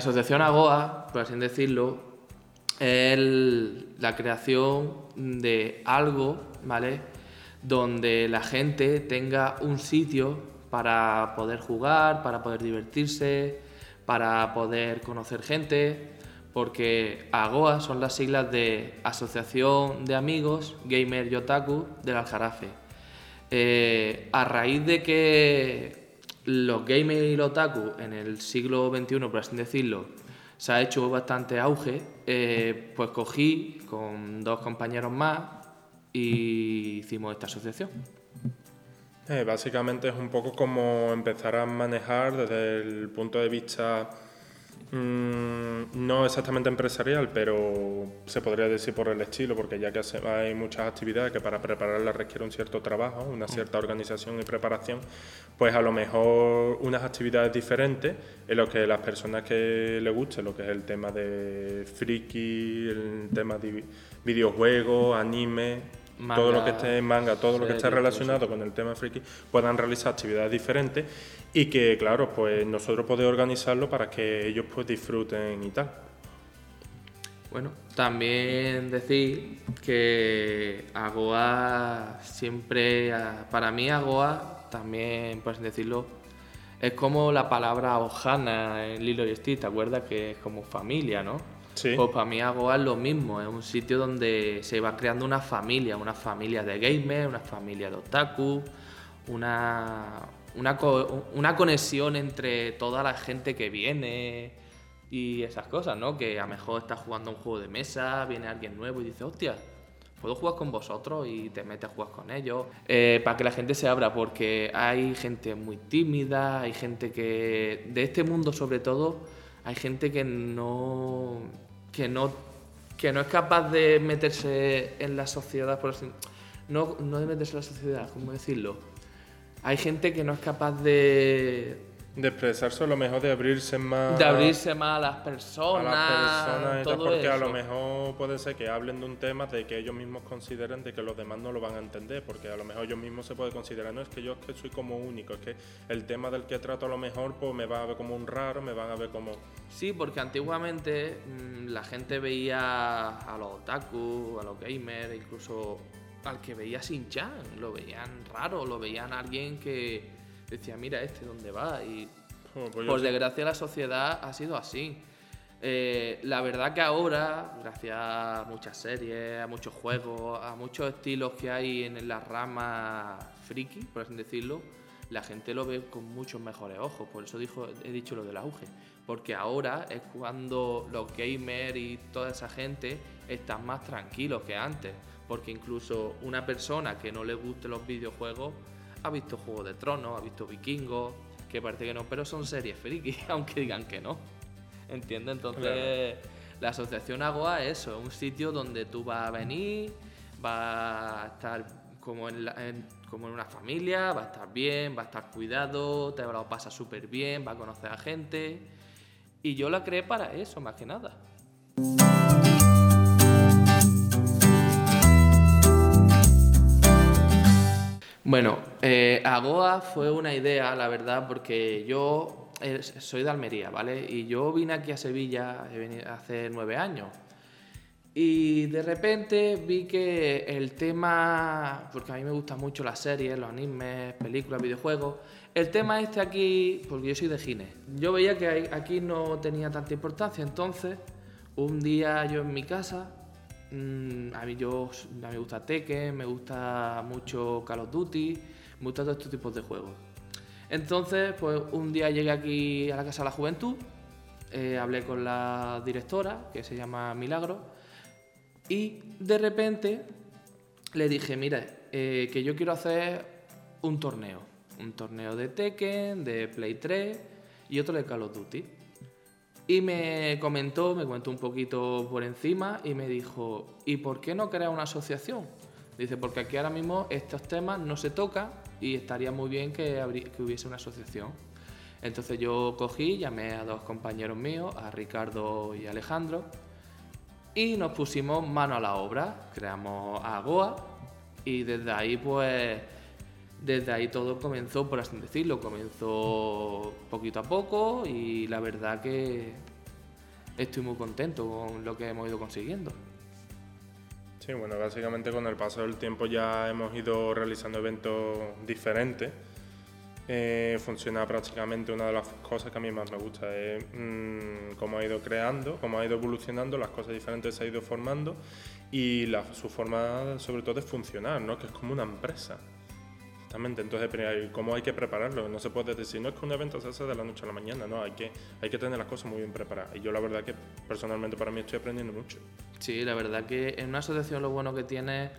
asociación AGOA, por así decirlo, es la creación de algo, ¿vale? Donde la gente tenga un sitio para poder jugar, para poder divertirse, para poder conocer gente, porque AGOA son las siglas de Asociación de Amigos Gamer y Otaku del Aljarafe. Eh, a raíz de que los gamers y los otaku en el siglo XXI, por así decirlo, se ha hecho bastante auge, eh, pues cogí con dos compañeros más y hicimos esta asociación. Eh, básicamente es un poco como empezar a manejar desde el punto de vista Mm, no exactamente empresarial, pero se podría decir por el estilo, porque ya que hay muchas actividades que para prepararlas requiere un cierto trabajo, una mm. cierta organización y preparación, pues a lo mejor unas actividades diferentes en lo que las personas que les guste, lo que es el tema de friki, el tema de videojuegos, anime, todo lo que esté en manga, todo lo que esté relacionado con el tema friki, puedan realizar actividades diferentes y que, claro, pues nosotros podemos organizarlo para que ellos pues disfruten y tal. Bueno, también decir que Agoa siempre, para mí Agoa también, así decirlo, es como la palabra Ojana en Lilo y Stitch, ¿te acuerdas? Que es como familia, ¿no? Pues para mí Agoa es lo mismo, es un sitio donde se va creando una familia, una familia de gamers, una familia de otaku, una, una, conexión entre toda la gente que viene y esas cosas, ¿no? Que a lo mejor estás jugando un juego de mesa, viene alguien nuevo y dice, hostia, puedo jugar con vosotros y te metes a jugar con ellos. Eh, para que la gente se abra, porque hay gente muy tímida, hay gente que, de este mundo sobre todo, hay gente que no que no, que no es capaz de meterse en la sociedad, por así, no, no de meterse en la sociedad, ¿cómo decirlo? Hay gente que no es capaz de de expresarse a lo mejor, de abrirse más. De abrirse más a las personas. A las personas porque a lo mejor puede ser que hablen de un tema de que ellos mismos consideren de que los demás no lo van a entender, porque a lo mejor ellos mismos se puede considerar, no es que yo es que soy como único, es que el tema del que trato a lo mejor pues me va a ver como un raro, me van a ver como. Sí, porque antiguamente mm, la gente veía a los otaku, a los gamers, incluso al que veía sin chan, lo veían raro, lo veían a alguien que decía, mira este dónde va. Y oh, pues por desgracia la sociedad ha sido así. Eh, la verdad que ahora, gracias a muchas series, a muchos juegos, a muchos estilos que hay en la rama friki, por así decirlo, la gente lo ve con muchos mejores ojos. Por eso dijo, he dicho lo del auge. Porque ahora es cuando los gamers y toda esa gente están más tranquilos que antes. Porque incluso una persona que no le guste los videojuegos ha visto Juego de Tronos, ha visto Vikingos, que parece que no, pero son series friki, aunque digan que no. ¿Entiendes? Entonces, la asociación Agoa es eso, un sitio donde tú vas a venir, vas a estar como en, como en una familia, va a estar bien, va a estar cuidado, te lo pasa súper bien, va a conocer a gente. Y yo la creé para eso, más que nada. Bueno, eh, Agoa fue una idea, la verdad, porque yo eh, soy de Almería, ¿vale? Y yo vine aquí a Sevilla hace nueve años. Y de repente vi que el tema, porque a mí me gustan mucho las series, los animes, películas, videojuegos, el tema este aquí, porque yo soy de Gine, yo veía que aquí no tenía tanta importancia, entonces un día yo en mi casa Mm, a mí yo me gusta Tekken, me gusta mucho Call of Duty, me gustan todos estos tipos de juegos. Entonces, pues un día llegué aquí a la Casa de la Juventud, eh, hablé con la directora, que se llama Milagro, y de repente le dije, mira, eh, que yo quiero hacer un torneo, un torneo de Tekken, de Play 3 y otro de Call of Duty. Y me comentó, me comentó un poquito por encima y me dijo, ¿y por qué no crear una asociación? Dice, porque aquí ahora mismo estos temas no se tocan y estaría muy bien que, que hubiese una asociación. Entonces yo cogí, llamé a dos compañeros míos, a Ricardo y Alejandro, y nos pusimos mano a la obra, creamos a Goa y desde ahí pues desde ahí todo comenzó, por así decirlo, comenzó poquito a poco y la verdad que, estoy muy contento con lo que hemos ido consiguiendo. Sí, bueno, básicamente con el paso del tiempo ya hemos ido realizando eventos diferentes. Eh, funciona prácticamente una de las cosas que a mí más me gusta es mm, cómo ha ido creando, cómo ha ido evolucionando, las cosas diferentes se ha ido formando y la, su forma sobre todo de funcionar, ¿no? que es como una empresa. Exactamente, entonces, ¿cómo hay que prepararlo? No se puede decir, no es que un evento se hace de la noche a la mañana, no, hay que, hay que tener las cosas muy bien preparadas. Y yo la verdad que personalmente para mí estoy aprendiendo mucho. Sí, la verdad que en una asociación lo bueno que tiene es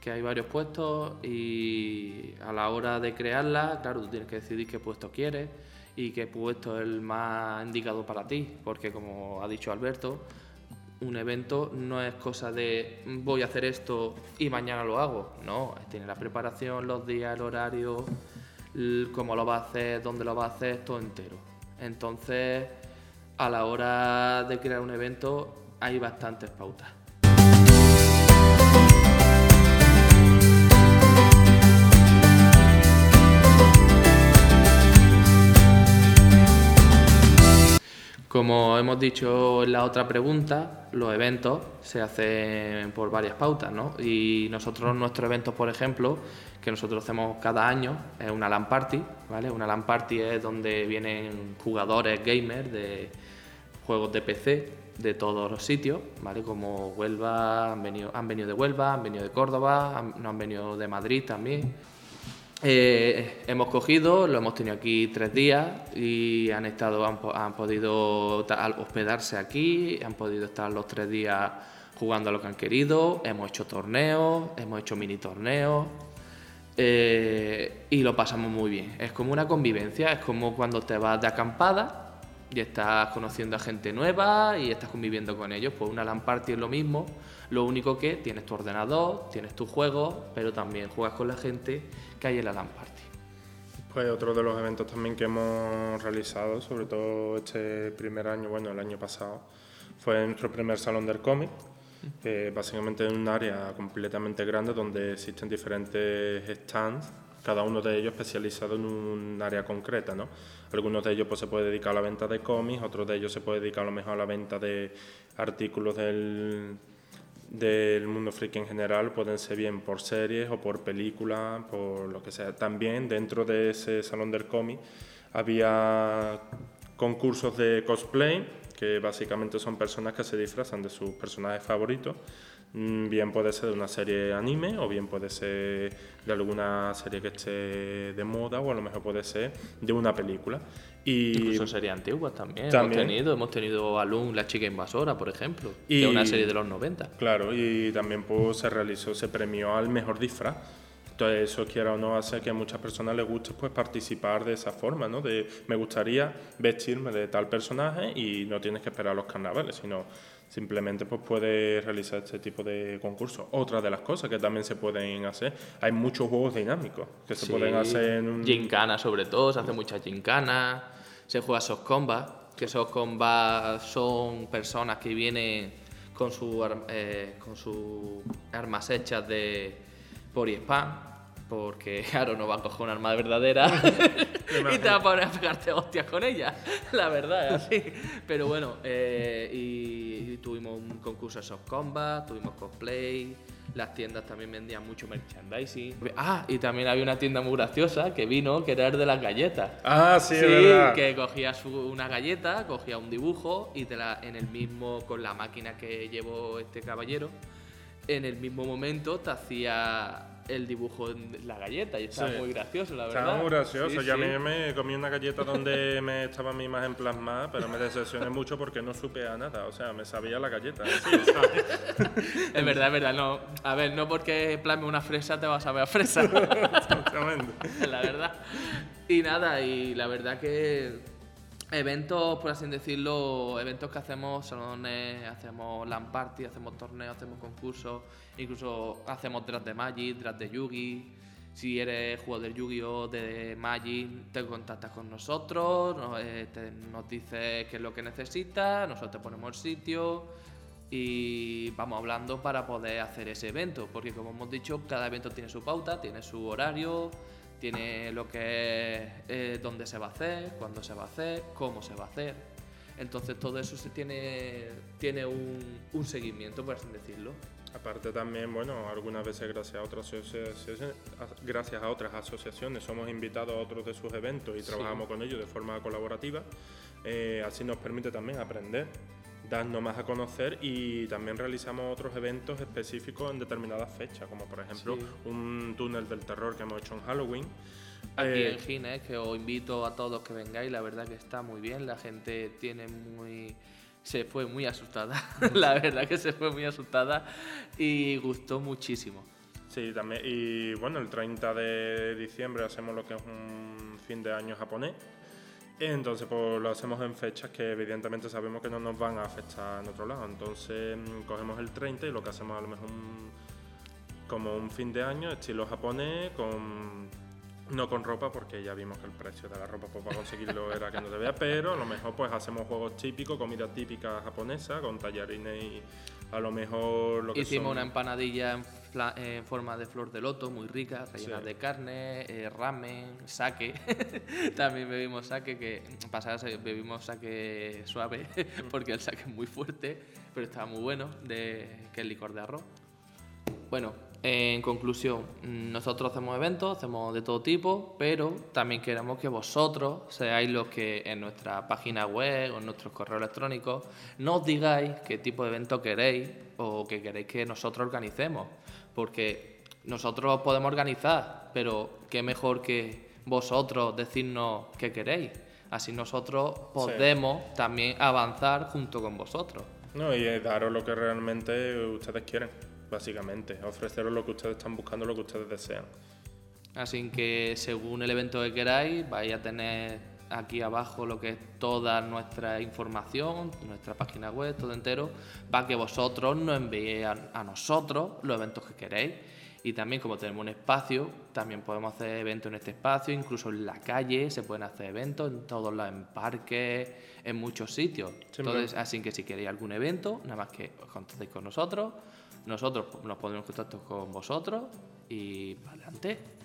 que hay varios puestos y a la hora de crearla, claro, tú tienes que decidir qué puesto quieres y qué puesto es el más indicado para ti, porque como ha dicho Alberto, un evento no es cosa de voy a hacer esto y mañana lo hago. No, tiene la preparación, los días, el horario, cómo lo va a hacer, dónde lo va a hacer, todo entero. Entonces, a la hora de crear un evento hay bastantes pautas. Como hemos dicho en la otra pregunta, los eventos se hacen por varias pautas, ¿no? Y nosotros, nuestros eventos, por ejemplo, que nosotros hacemos cada año, es una LAN Party, ¿vale? Una LAN Party es donde vienen jugadores gamers de juegos de PC de todos los sitios, ¿vale? Como Huelva, han venido, han venido de Huelva, han venido de Córdoba, no han venido de Madrid también. Eh, hemos cogido, lo hemos tenido aquí tres días y han estado, han, podido hospedarse aquí, han podido estar los tres días jugando a lo que han querido, hemos hecho torneos, hemos hecho mini torneos eh, y lo pasamos muy bien. Es como una convivencia, es como cuando te vas de acampada y estás conociendo a gente nueva y estás conviviendo con ellos. Pues una LAN party es lo mismo, lo único que tienes tu ordenador, tienes tu juego, pero también juegas con la gente que hay en la LAN party. Pues otro de los eventos también que hemos realizado, sobre todo este primer año, bueno, el año pasado, fue nuestro primer salón del cómic, que básicamente es un área completamente grande donde existen diferentes stands cada uno de ellos especializado en un área concreta, ¿no? Algunos de ellos pues, se puede dedicar a la venta de cómics, otros de ellos se puede dedicar a lo mejor a la venta de artículos del, del mundo friki en general, pueden ser bien por series o por películas, por lo que sea. También dentro de ese salón del cómic había concursos de cosplay, que básicamente son personas que se disfrazan de sus personajes favoritos bien puede ser de una serie anime o bien puede ser de alguna serie que esté de moda o a lo mejor puede ser de una película. Y Incluso series antiguas también, Hemos tenido, hemos tenido Alun, la chica invasora, por ejemplo, y, una serie de los 90. Claro, y también pues, se realizó, se premió al mejor disfraz. Entonces eso quiera o no hace que a muchas personas les guste pues participar de esa forma, ¿no? De me gustaría vestirme de tal personaje y no tienes que esperar los carnavales, sino simplemente pues puedes realizar este tipo de concursos. Otra de las cosas que también se pueden hacer, hay muchos juegos dinámicos que se pueden hacer en un... Gincana sobre todo, se hace muchas gincanas, se juega esos combats, que esos combats son personas que vienen con, su, eh, con sus armas hechas de por y spam porque claro, no va a coger una arma verdadera y te va a poner a pegarte hostias con ella, la verdad, es así. Pero bueno, eh, y, tuvimos un concurso de soft combat, tuvimos cosplay, las tiendas también vendían mucho merchandising. Ah, y también había una tienda muy graciosa que vino, que era el de las galletas. Ah, sí, sí verdad. que cogías una galleta, cogía un dibujo y te la, en el mismo, con la máquina que llevó este caballero, en el mismo momento te hacía el dibujo en la galleta y estaba muy gracioso, la verdad. Estaba muy gracioso. ya a mí me comí una galleta donde me estaba mi imagen plasmada, pero me decepcioné mucho porque no supe a nada. O sea, me sabía la galleta. es verdad, es verdad. No, a ver, no porque plasme una fresa te vas a ver a fresa. Exactamente. la verdad. Y nada, y la verdad que eventos, por así decirlo, eventos que hacemos, salones, hacemos LAN party, hacemos torneos, hacemos concursos, incluso hacemos draft de Magic, draft de Yugi. Si eres jugador de Yu-Gi-Oh! de Magic, te contactas con nosotros, nos, eh, nos dices qué es lo que necesitas, nosotros te ponemos el sitio y vamos hablando para poder hacer ese evento, porque como hemos dicho, cada evento tiene su pauta, tiene su horario, tiene lo que es eh, dónde se va a hacer, cuándo se va a hacer, cómo se va a hacer. Entonces todo eso se tiene, tiene un, un seguimiento, por así decirlo. Aparte también, bueno, algunas veces gracias a otras asociaciones, gracias a otras asociaciones somos invitados a otros de sus eventos y trabajamos con ellos de forma colaborativa. Eh, así nos permite también aprender, darnos más a conocer y también realizamos otros eventos específicos en determinadas fechas, como por ejemplo un túnel del terror que hemos hecho en Halloween. Aquí eh, en Gines, que os invito a todos que vengáis, la verdad que está muy bien, la gente tiene muy se fue muy asustada, la verdad que se fue muy asustada y gustó muchísimo. Sí, también. Y bueno, el 30 de diciembre hacemos lo que es un fin de año japonés. Entonces, pues lo hacemos en fechas que evidentemente sabemos que no nos van a afectar en otro lado. Entonces, mm, cogemos el 30 y lo que hacemos a lo mejor como un fin de año, estilo japonés, con no con ropa, porque ya vimos que el precio de la ropa pues, para conseguirlo era que no se vea, pero a lo mejor pues hacemos juegos típicos, comida típica japonesa, con tallarines y a lo mejor lo que Hicimos una empanadilla en, forma de flor de loto, muy rica, rellena de carne, eh, ramen, sake. También bebimos sake, que pasada bebimos sake suave, porque el sake es muy fuerte, pero estaba muy bueno, de, que es licor de arroz. Bueno, en conclusión, nosotros hacemos eventos, hacemos de todo tipo, pero también queremos que vosotros seáis los que en nuestra página web o en nuestros correos electrónicos nos digáis qué tipo de evento queréis o que queréis que nosotros organicemos. Porque nosotros podemos organizar, pero qué mejor que vosotros decirnos qué queréis. Así nosotros podemos también avanzar junto con vosotros. No, y daros lo que realmente ustedes quieren básicamente. Ofreceros lo que ustedes están buscando, lo que ustedes desean. Así que según el evento que queráis, vais a tener aquí abajo lo que es toda nuestra información, nuestra página web, todo entero, para que vosotros nos enviéis a, nosotros los eventos que queréis. Y también como tenemos un espacio, también podemos hacer eventos en este espacio, incluso en la calle se pueden hacer eventos, en todos los en parques, en muchos sitios. Entonces, así que si queréis algún evento, nada más que os contactéis con nosotros nosotros nos ponemos en contacto con vosotros y adelante.